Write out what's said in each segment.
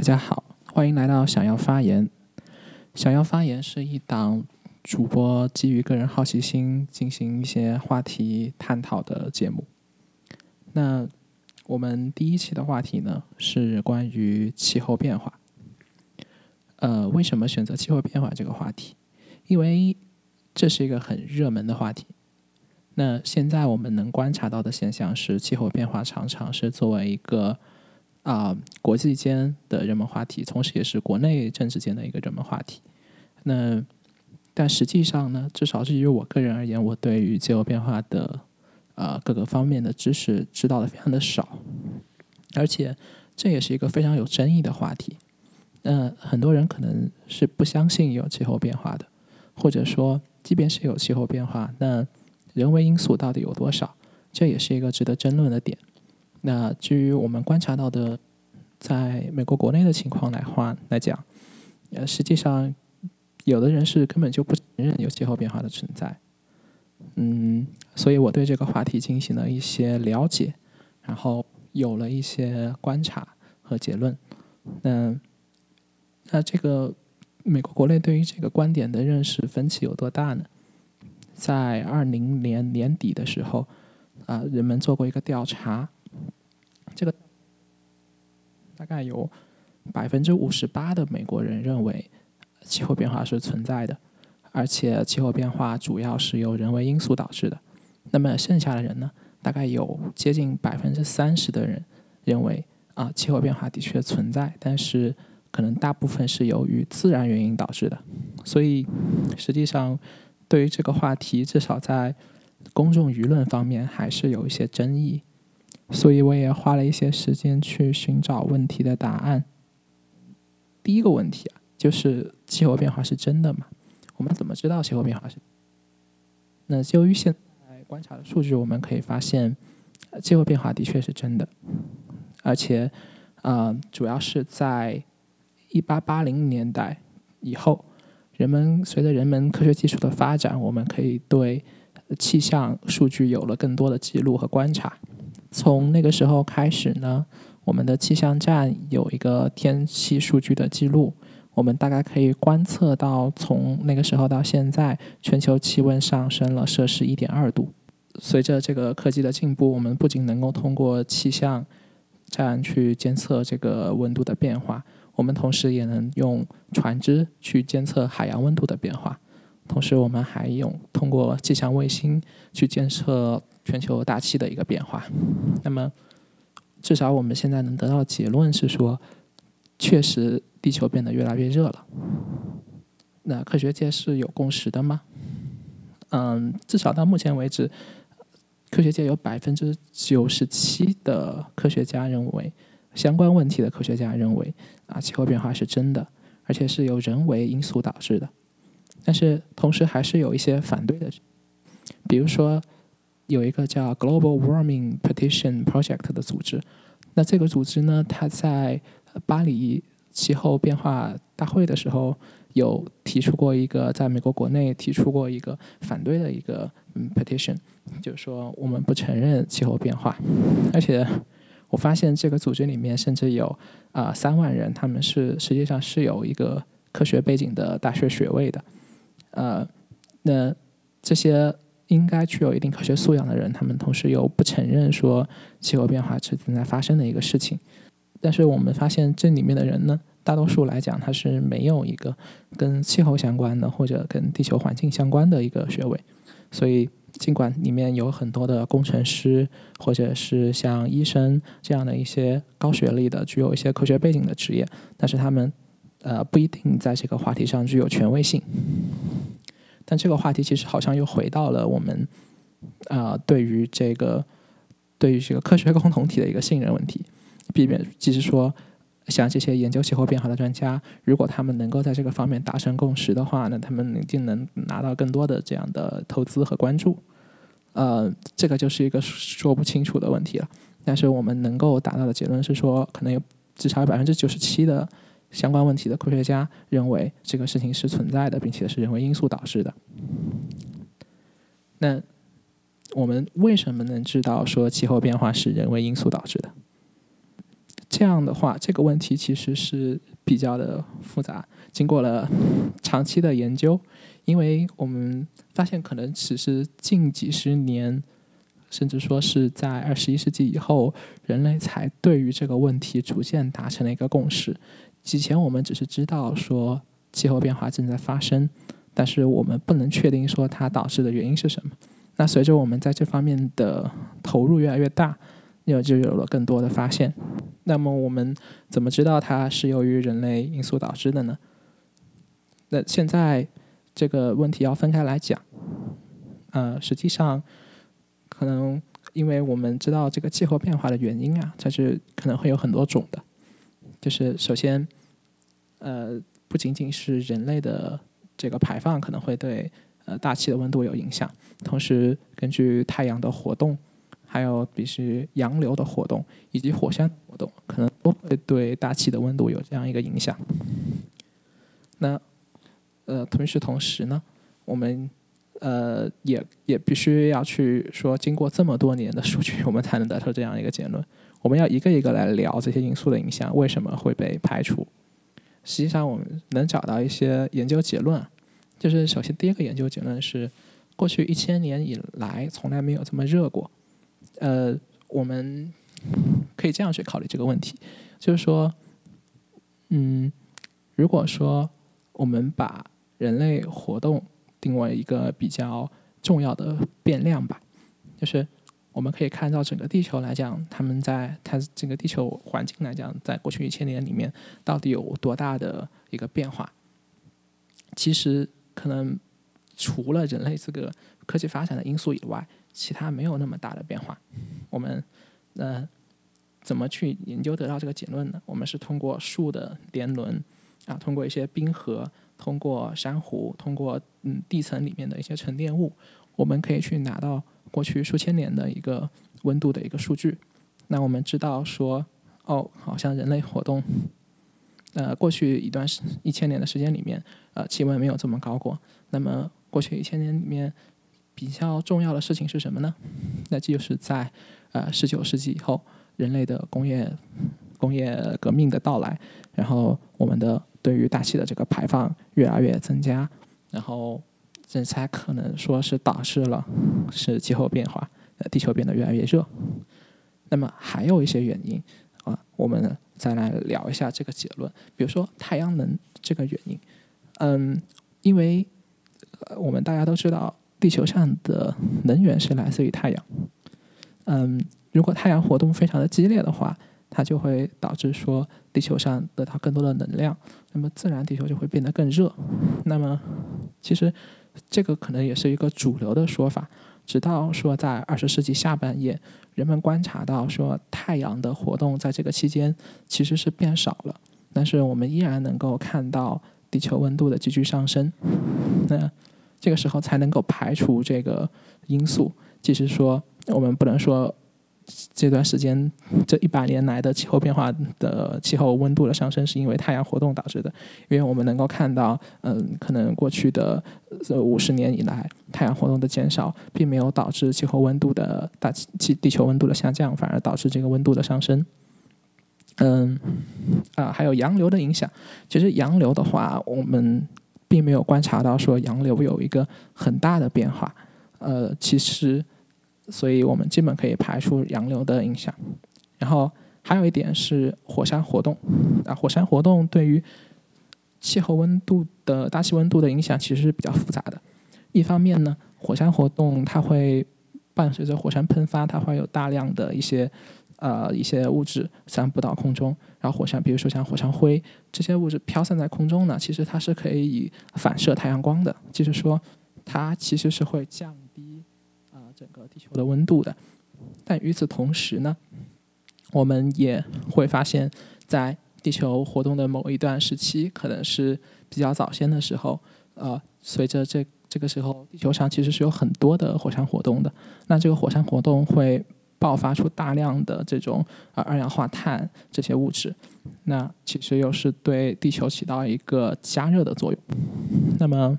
大家好，欢迎来到想要发言。想要发言是一档主播基于个人好奇心进行一些话题探讨的节目。那我们第一期的话题呢是关于气候变化。呃，为什么选择气候变化这个话题？因为这是一个很热门的话题。那现在我们能观察到的现象是，气候变化常常是作为一个啊国际间的人文话题，同时也是国内政治间的一个热门话题。那但实际上呢，至少是于我个人而言，我对于气候变化的啊各个方面的知识知道的非常的少，而且这也是一个非常有争议的话题。那很多人可能是不相信有气候变化的，或者说，即便是有气候变化，那人为因素到底有多少？这也是一个值得争论的点。那至于我们观察到的，在美国国内的情况来话来讲，呃，实际上有的人是根本就不承认有气候变化的存在。嗯，所以我对这个话题进行了一些了解，然后有了一些观察和结论。那那这个美国国内对于这个观点的认识分歧有多大呢？在二零年年底的时候，啊，人们做过一个调查，这个大概有百分之五十八的美国人认为气候变化是存在的，而且气候变化主要是由人为因素导致的。那么剩下的人呢，大概有接近百分之三十的人认为啊，气候变化的确存在，但是。可能大部分是由于自然原因导致的，所以实际上对于这个话题，至少在公众舆论方面还是有一些争议。所以我也花了一些时间去寻找问题的答案。第一个问题啊，就是气候变化是真的吗？我们怎么知道气候变化是？那由于现在观察的数据，我们可以发现气候变化的确是真的，而且啊，主要是在。一八八零年代以后，人们随着人们科学技术的发展，我们可以对气象数据有了更多的记录和观察。从那个时候开始呢，我们的气象站有一个天气数据的记录，我们大概可以观测到从那个时候到现在，全球气温上升了摄氏一点二度。随着这个科技的进步，我们不仅能够通过气象站去监测这个温度的变化。我们同时也能用船只去监测海洋温度的变化，同时我们还用通过气象卫星去监测全球大气的一个变化。那么，至少我们现在能得到的结论是说，确实地球变得越来越热了。那科学界是有共识的吗？嗯，至少到目前为止，科学界有百分之九十七的科学家认为。相关问题的科学家认为，啊，气候变化是真的，而且是由人为因素导致的。但是，同时还是有一些反对的，比如说有一个叫 Global Warming Petition Project 的组织。那这个组织呢，它在巴黎气候变化大会的时候，有提出过一个在美国国内提出过一个反对的一个嗯 petition，就是说我们不承认气候变化，而且。我发现这个组织里面甚至有啊三万人，他们是实际上是有一个科学背景的大学学位的，呃，那这些应该具有一定科学素养的人，他们同时又不承认说气候变化是正在发生的一个事情。但是我们发现这里面的人呢，大多数来讲他是没有一个跟气候相关的或者跟地球环境相关的一个学位，所以。尽管里面有很多的工程师，或者是像医生这样的一些高学历的、具有一些科学背景的职业，但是他们呃不一定在这个话题上具有权威性。但这个话题其实好像又回到了我们啊对于这个对于这个科学共同体的一个信任问题，避免即是说。像这些研究气候变化的专家，如果他们能够在这个方面达成共识的话，那他们一定能拿到更多的这样的投资和关注。呃，这个就是一个说不清楚的问题了。但是我们能够达到的结论是说，可能有至少有百分之九十七的相关问题的科学家认为这个事情是存在的，并且是人为因素导致的。那我们为什么能知道说气候变化是人为因素导致的？这样的话，这个问题其实是比较的复杂。经过了长期的研究，因为我们发现，可能只是近几十年，甚至说是在二十一世纪以后，人类才对于这个问题逐渐达成了一个共识。以前我们只是知道说气候变化正在发生，但是我们不能确定说它导致的原因是什么。那随着我们在这方面的投入越来越大，又就有了更多的发现。那么我们怎么知道它是由于人类因素导致的呢？那现在这个问题要分开来讲。呃，实际上可能因为我们知道这个气候变化的原因啊，它是可能会有很多种的。就是首先，呃，不仅仅是人类的这个排放可能会对呃大气的温度有影响，同时根据太阳的活动，还有比如洋流的活动以及火山活动，可能都会对大气的温度有这样一个影响。那呃，同时同时呢，我们呃也也必须要去说，经过这么多年的数据，我们才能得出这样一个结论。我们要一个一个来聊这些因素的影响，为什么会被排除？实际上，我们能找到一些研究结论，就是首先第一个研究结论是，过去一千年以来从来没有这么热过。呃，我们可以这样去考虑这个问题，就是说，嗯，如果说我们把人类活动定为一个比较重要的变量吧，就是。我们可以看到整个地球来讲，他们在它整个地球环境来讲，在过去一千年里面到底有多大的一个变化？其实可能除了人类这个科技发展的因素以外，其他没有那么大的变化。我们呃怎么去研究得到这个结论呢？我们是通过树的年轮啊，通过一些冰河，通过珊瑚，通过嗯地层里面的一些沉淀物，我们可以去拿到。过去数千年的一个温度的一个数据，那我们知道说，哦，好像人类活动，呃，过去一段时一千年的时间里面，呃，气温没有这么高过。那么过去一千年里面比较重要的事情是什么呢？那就是在呃十九世纪以后，人类的工业工业革命的到来，然后我们的对于大气的这个排放越来越增加，然后。这才可能说是导致了是气候变化，呃，地球变得越来越热。那么还有一些原因啊，我们再来聊一下这个结论。比如说太阳能这个原因，嗯，因为我们大家都知道，地球上的能源是来自于太阳。嗯，如果太阳活动非常的激烈的话，它就会导致说地球上得到更多的能量，那么自然地球就会变得更热。那么其实。这个可能也是一个主流的说法，直到说在二十世纪下半叶，人们观察到说太阳的活动在这个期间其实是变少了，但是我们依然能够看到地球温度的急剧上升，那这个时候才能够排除这个因素，即使说我们不能说。这段时间，这一百年来的气候变化的气候温度的上升，是因为太阳活动导致的。因为我们能够看到，嗯，可能过去的这五十年以来，太阳活动的减少，并没有导致气候温度的大气地球温度的下降，反而导致这个温度的上升。嗯，啊，还有洋流的影响。其实洋流的话，我们并没有观察到说洋流有一个很大的变化。呃，其实。所以我们基本可以排除洋流的影响，然后还有一点是火山活动啊，火山活动对于气候温度的大气温度的影响其实是比较复杂的。一方面呢，火山活动它会伴随着火山喷发，它会有大量的一些呃一些物质散布到空中，然后火山，比如说像火山灰这些物质飘散在空中呢，其实它是可以以反射太阳光的，就是说它其实是会降低啊。整个地球的温度的，但与此同时呢，我们也会发现，在地球活动的某一段时期，可能是比较早先的时候，呃，随着这这个时候，地球上其实是有很多的火山活动的。那这个火山活动会爆发出大量的这种呃二氧化碳这些物质，那其实又是对地球起到一个加热的作用。那么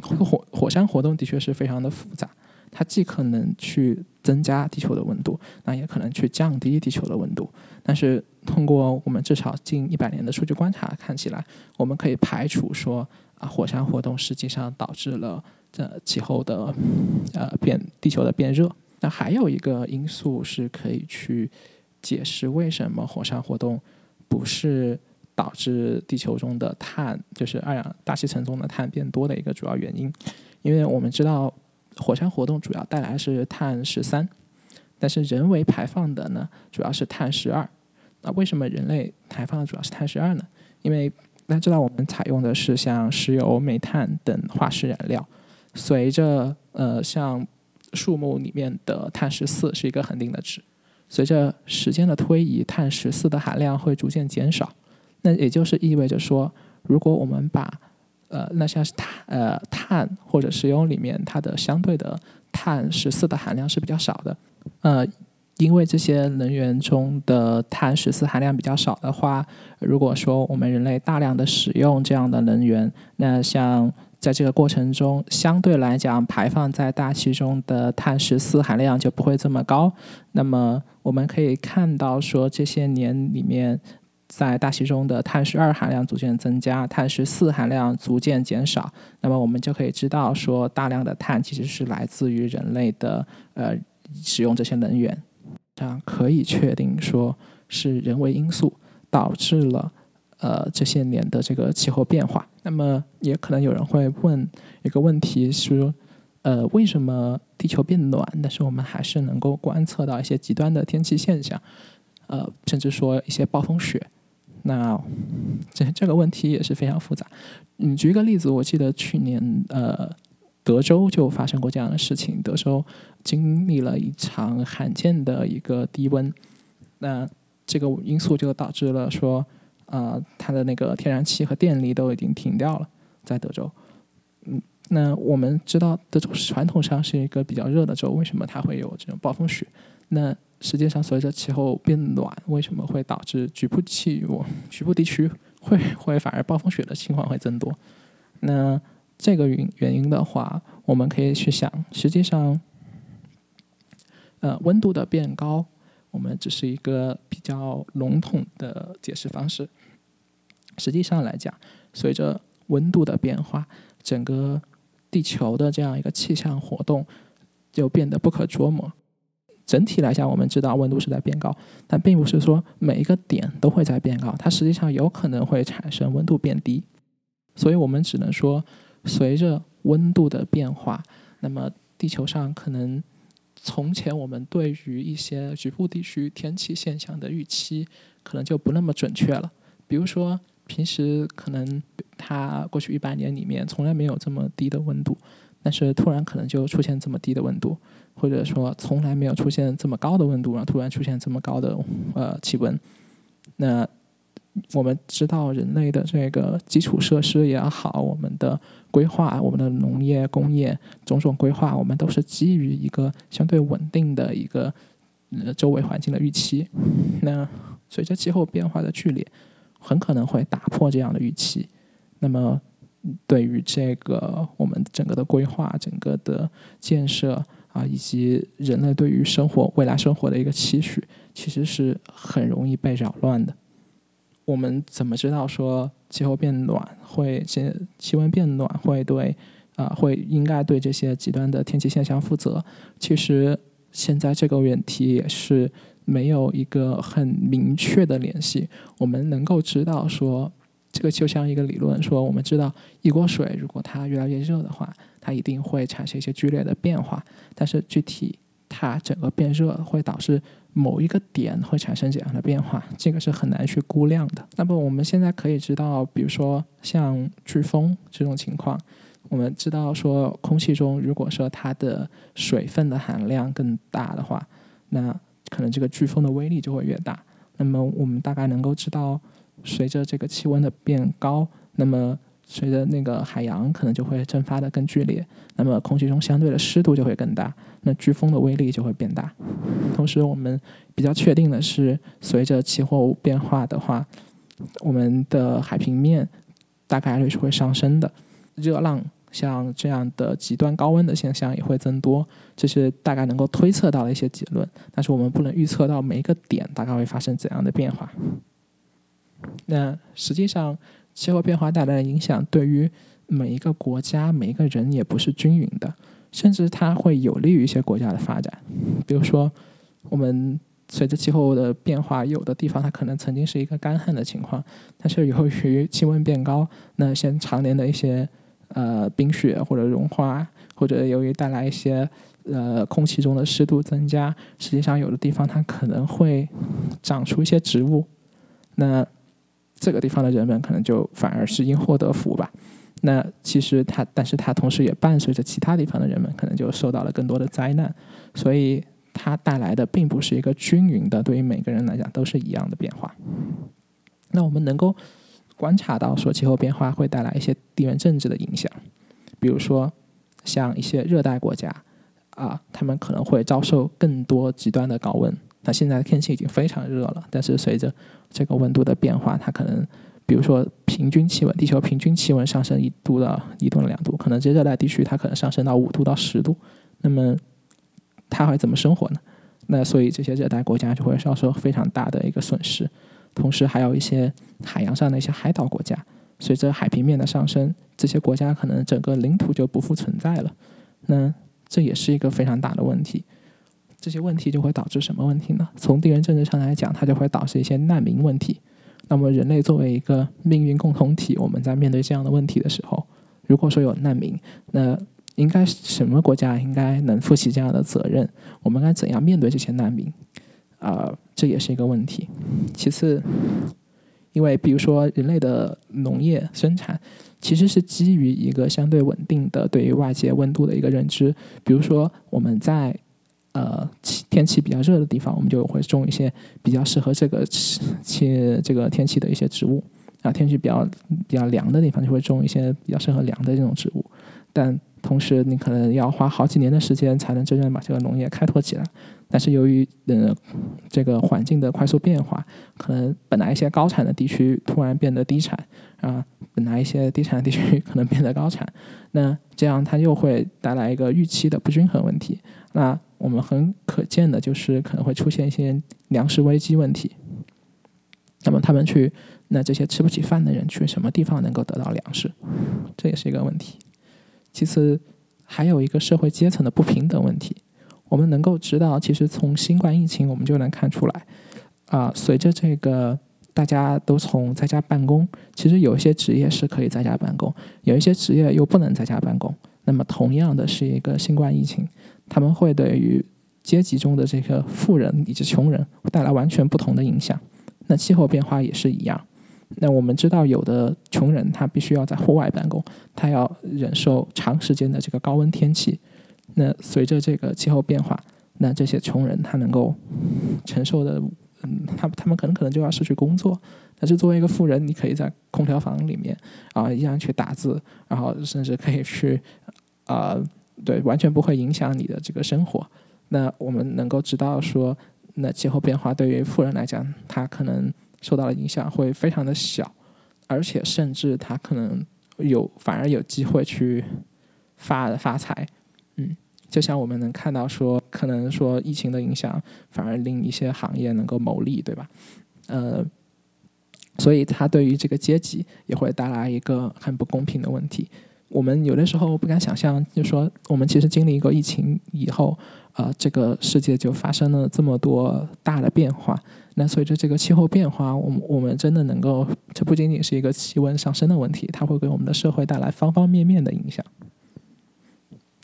火火山活动的确是非常的复杂。它既可能去增加地球的温度，那也可能去降低地球的温度。但是通过我们至少近一百年的数据观察看起来，我们可以排除说啊，火山活动实际上导致了这气候的呃变，地球的变热。那还有一个因素是可以去解释为什么火山活动不是导致地球中的碳，就是二氧大气层中的碳变多的一个主要原因，因为我们知道火山活动主要带来是碳十三。但是人为排放的呢，主要是碳十二。那为什么人类排放的主要是碳十二呢？因为大家知道，我们采用的是像石油、煤炭等化石燃料，随着呃像树木里面的碳十四是一个恒定的值，随着时间的推移，碳十四的含量会逐渐减少。那也就是意味着说，如果我们把呃那像是碳呃碳或者石油里面它的相对的碳十四的含量是比较少的。呃，因为这些能源中的碳十四含量比较少的话，如果说我们人类大量的使用这样的能源，那像在这个过程中，相对来讲排放在大气中的碳十四含量就不会这么高。那么我们可以看到，说这些年里面，在大气中的碳十二含量逐渐增加，碳十四含量逐渐减少。那么我们就可以知道，说大量的碳其实是来自于人类的呃。使用这些能源，这样可以确定说是人为因素导致了呃这些年的这个气候变化。那么也可能有人会问一个问题是，呃，为什么地球变暖，但是我们还是能够观测到一些极端的天气现象，呃，甚至说一些暴风雪？那这这个问题也是非常复杂。嗯，举一个例子，我记得去年呃。德州就发生过这样的事情，德州经历了一场罕见的一个低温，那这个因素就导致了说，呃，它的那个天然气和电力都已经停掉了，在德州。嗯，那我们知道德州传统上是一个比较热的州，为什么它会有这种暴风雪？那实际上随着气候变暖，为什么会导致局部气域、局部地区会会反而暴风雪的情况会增多？那这个原原因的话，我们可以去想，实际上，呃，温度的变高，我们只是一个比较笼统的解释方式。实际上来讲，随着温度的变化，整个地球的这样一个气象活动就变得不可捉摸。整体来讲，我们知道温度是在变高，但并不是说每一个点都会在变高，它实际上有可能会产生温度变低。所以我们只能说。随着温度的变化，那么地球上可能从前我们对于一些局部地区天气现象的预期，可能就不那么准确了。比如说，平时可能它过去一百年里面从来没有这么低的温度，但是突然可能就出现这么低的温度，或者说从来没有出现这么高的温度，然后突然出现这么高的呃气温，那。我们知道人类的这个基础设施也好，我们的规划、我们的农业、工业种种规划，我们都是基于一个相对稳定的一个呃周围环境的预期。那随着气候变化的剧烈，很可能会打破这样的预期。那么，对于这个我们整个的规划、整个的建设啊，以及人类对于生活未来生活的一个期许，其实是很容易被扰乱的。我们怎么知道说气候变暖会气气温变暖会对啊会应该对这些极端的天气现象负责？其实现在这个问题也是没有一个很明确的联系。我们能够知道说，这个就像一个理论说，我们知道一锅水如果它越来越热的话，它一定会产生一些剧烈的变化，但是具体它整个变热会导致。某一个点会产生怎样的变化，这个是很难去估量的。那么我们现在可以知道，比如说像飓风这种情况，我们知道说空气中如果说它的水分的含量更大的话，那可能这个飓风的威力就会越大。那么我们大概能够知道，随着这个气温的变高，那么随着那个海洋可能就会蒸发的更剧烈，那么空气中相对的湿度就会更大，那飓风的威力就会变大。同时，我们比较确定的是，随着气候变化的话，我们的海平面大概率是会上升的，热浪像这样的极端高温的现象也会增多，这是大概能够推测到的一些结论。但是我们不能预测到每一个点大概会发生怎样的变化。那实际上，气候变化带来的影响对于每一个国家、每一个人也不是均匀的，甚至它会有利于一些国家的发展。比如说，我们随着气候的变化，有的地方它可能曾经是一个干旱的情况，但是由于气温变高，那些常年的一些呃冰雪或者融化，或者由于带来一些呃空气中的湿度增加，实际上有的地方它可能会长出一些植物，那这个地方的人们可能就反而是因祸得福吧。那其实它，但是它同时也伴随着其他地方的人们可能就受到了更多的灾难，所以它带来的并不是一个均匀的，对于每个人来讲都是一样的变化。那我们能够观察到说，气候变化会带来一些地缘政治的影响，比如说像一些热带国家啊，他们可能会遭受更多极端的高温。那现在天气已经非常热了，但是随着这个温度的变化，它可能。比如说，平均气温，地球平均气温上升一度到一度两度，可能这热带地区它可能上升到五度到十度，那么它会怎么生活呢？那所以这些热带国家就会遭受非常大的一个损失。同时，还有一些海洋上的一些海岛国家，随着海平面的上升，这些国家可能整个领土就不复存在了。那这也是一个非常大的问题。这些问题就会导致什么问题呢？从地缘政治上来讲，它就会导致一些难民问题。那么，人类作为一个命运共同体，我们在面对这样的问题的时候，如果说有难民，那应该什么国家应该能负起这样的责任？我们该怎样面对这些难民？啊，这也是一个问题。其次，因为比如说人类的农业生产其实是基于一个相对稳定的对于外界温度的一个认知，比如说我们在。呃，天气比较热的地方，我们就会种一些比较适合这个气这个天气的一些植物啊。天气比较比较凉的地方，就会种一些比较适合凉的这种植物。但同时，你可能要花好几年的时间才能真正把这个农业开拓起来。但是由于呃这个环境的快速变化，可能本来一些高产的地区突然变得低产啊，本来一些低产地区可能变得高产，那这样它又会带来一个预期的不均衡问题。那我们很可见的就是可能会出现一些粮食危机问题。那么他们去，那这些吃不起饭的人去什么地方能够得到粮食？这也是一个问题。其次，还有一个社会阶层的不平等问题。我们能够知道，其实从新冠疫情我们就能看出来，啊，随着这个大家都从在家办公，其实有一些职业是可以在家办公，有一些职业又不能在家办公。那么，同样的是一个新冠疫情。他们会对于阶级中的这个富人以及穷人带来完全不同的影响。那气候变化也是一样。那我们知道，有的穷人他必须要在户外办公，他要忍受长时间的这个高温天气。那随着这个气候变化，那这些穷人他能够承受的，嗯，他他们可能可能就要失去工作。但是作为一个富人，你可以在空调房里面啊，依然去打字，然后甚至可以去啊。对，完全不会影响你的这个生活。那我们能够知道说，那气候变化对于富人来讲，他可能受到的影响会非常的小，而且甚至他可能有反而有机会去发发财。嗯，就像我们能看到说，可能说疫情的影响反而令一些行业能够牟利，对吧？呃，所以它对于这个阶级也会带来一个很不公平的问题。我们有的时候不敢想象，就说我们其实经历一个疫情以后，呃，这个世界就发生了这么多大的变化。那随着这个气候变化，我们我们真的能够，这不仅仅是一个气温上升的问题，它会给我们的社会带来方方面面的影响。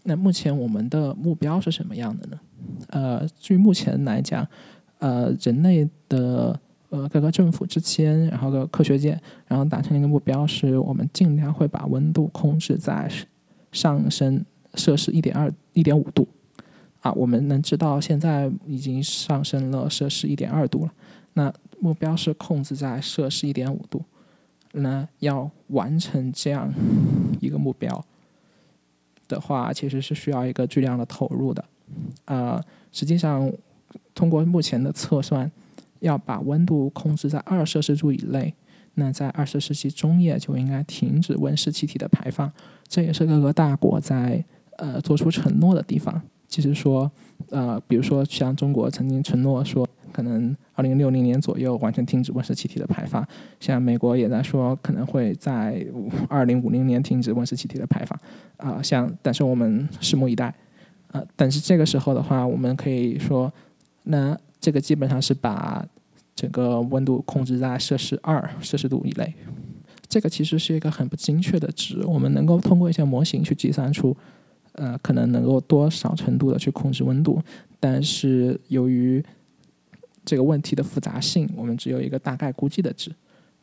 那目前我们的目标是什么样的呢？呃，据目前来讲，呃，人类的。呃，各个政府之间，然后个科学界，然后达成一个目标，是我们尽量会把温度控制在上升摄氏一点二、一点五度。啊，我们能知道现在已经上升了摄氏一点二度了。那目标是控制在摄氏一点五度。那要完成这样一个目标的话，其实是需要一个巨量的投入的。呃，实际上通过目前的测算。要把温度控制在二摄氏度以内，那在二十世纪中叶就应该停止温室气体的排放。这也是各个大国在呃做出承诺的地方。就是说，呃，比如说像中国曾经承诺说，可能二零六零年左右完全停止温室气体的排放。像美国也在说，可能会在二零五零年停止温室气体的排放。啊，像但是我们拭目以待。呃，但是这个时候的话，我们可以说，那这个基本上是把整个温度控制在摄氏二摄氏度以内。这个其实是一个很不精确的值，我们能够通过一些模型去计算出。呃，可能能够多少程度的去控制温度，但是由于这个问题的复杂性，我们只有一个大概估计的值。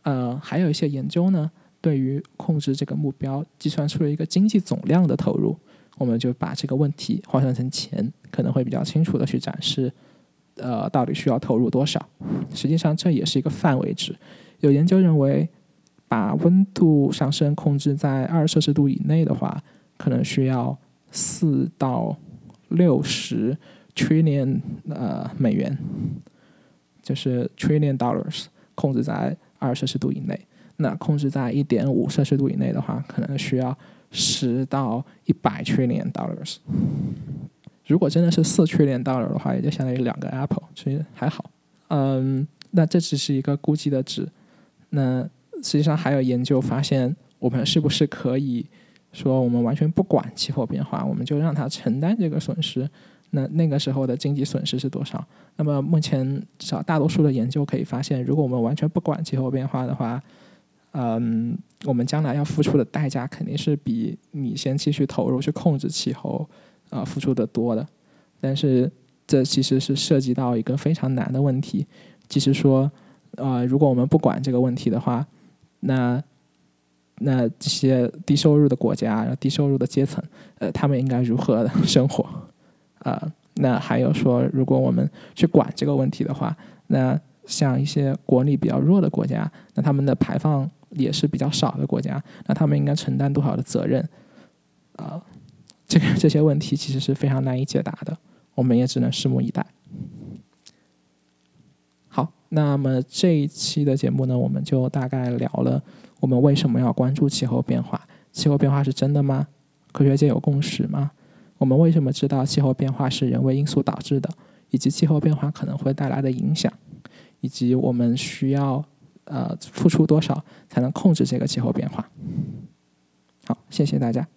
呃，还有一些研究呢，对于控制这个目标，计算出了一个经济总量的投入，我们就把这个问题换算成钱，可能会比较清楚的去展示，呃，到底需要投入多少。实际上这也是一个范围值。有研究认为，把温度上升控制在二摄氏度以内的话，可能需要。四到六十 trillion 呃美元，就是 trillion dollars，控制在二摄氏度以内。那控制在一点五摄氏度以内的话，可能需要十到一百 trillion dollars。如果真的是四 trillion dollar 的话，也就相当于两个 Apple，其实还好。嗯，那这只是一个估计的值。那实际上还有研究发现，我们是不是可以？说我们完全不管气候变化，我们就让它承担这个损失。那那个时候的经济损失是多少？那么目前至少大多数的研究可以发现，如果我们完全不管气候变化的话，嗯，我们将来要付出的代价肯定是比你先继续投入去控制气候啊付出的多的。但是这其实是涉及到一个非常难的问题，就是说，呃，如果我们不管这个问题的话，那。那这些低收入的国家、低收入的阶层，呃，他们应该如何生活？啊，那还有说，如果我们去管这个问题的话，那像一些国力比较弱的国家，那他们的排放也是比较少的国家，那他们应该承担多少的责任？啊，这个 这些问题其实是非常难以解答的，我们也只能拭目以待。好，那么这一期的节目呢，我们就大概聊了。我们为什么要关注气候变化？气候变化是真的吗？科学界有共识吗？我们为什么知道气候变化是人为因素导致的？以及气候变化可能会带来的影响？以及我们需要呃付出多少才能控制这个气候变化？好，谢谢大家。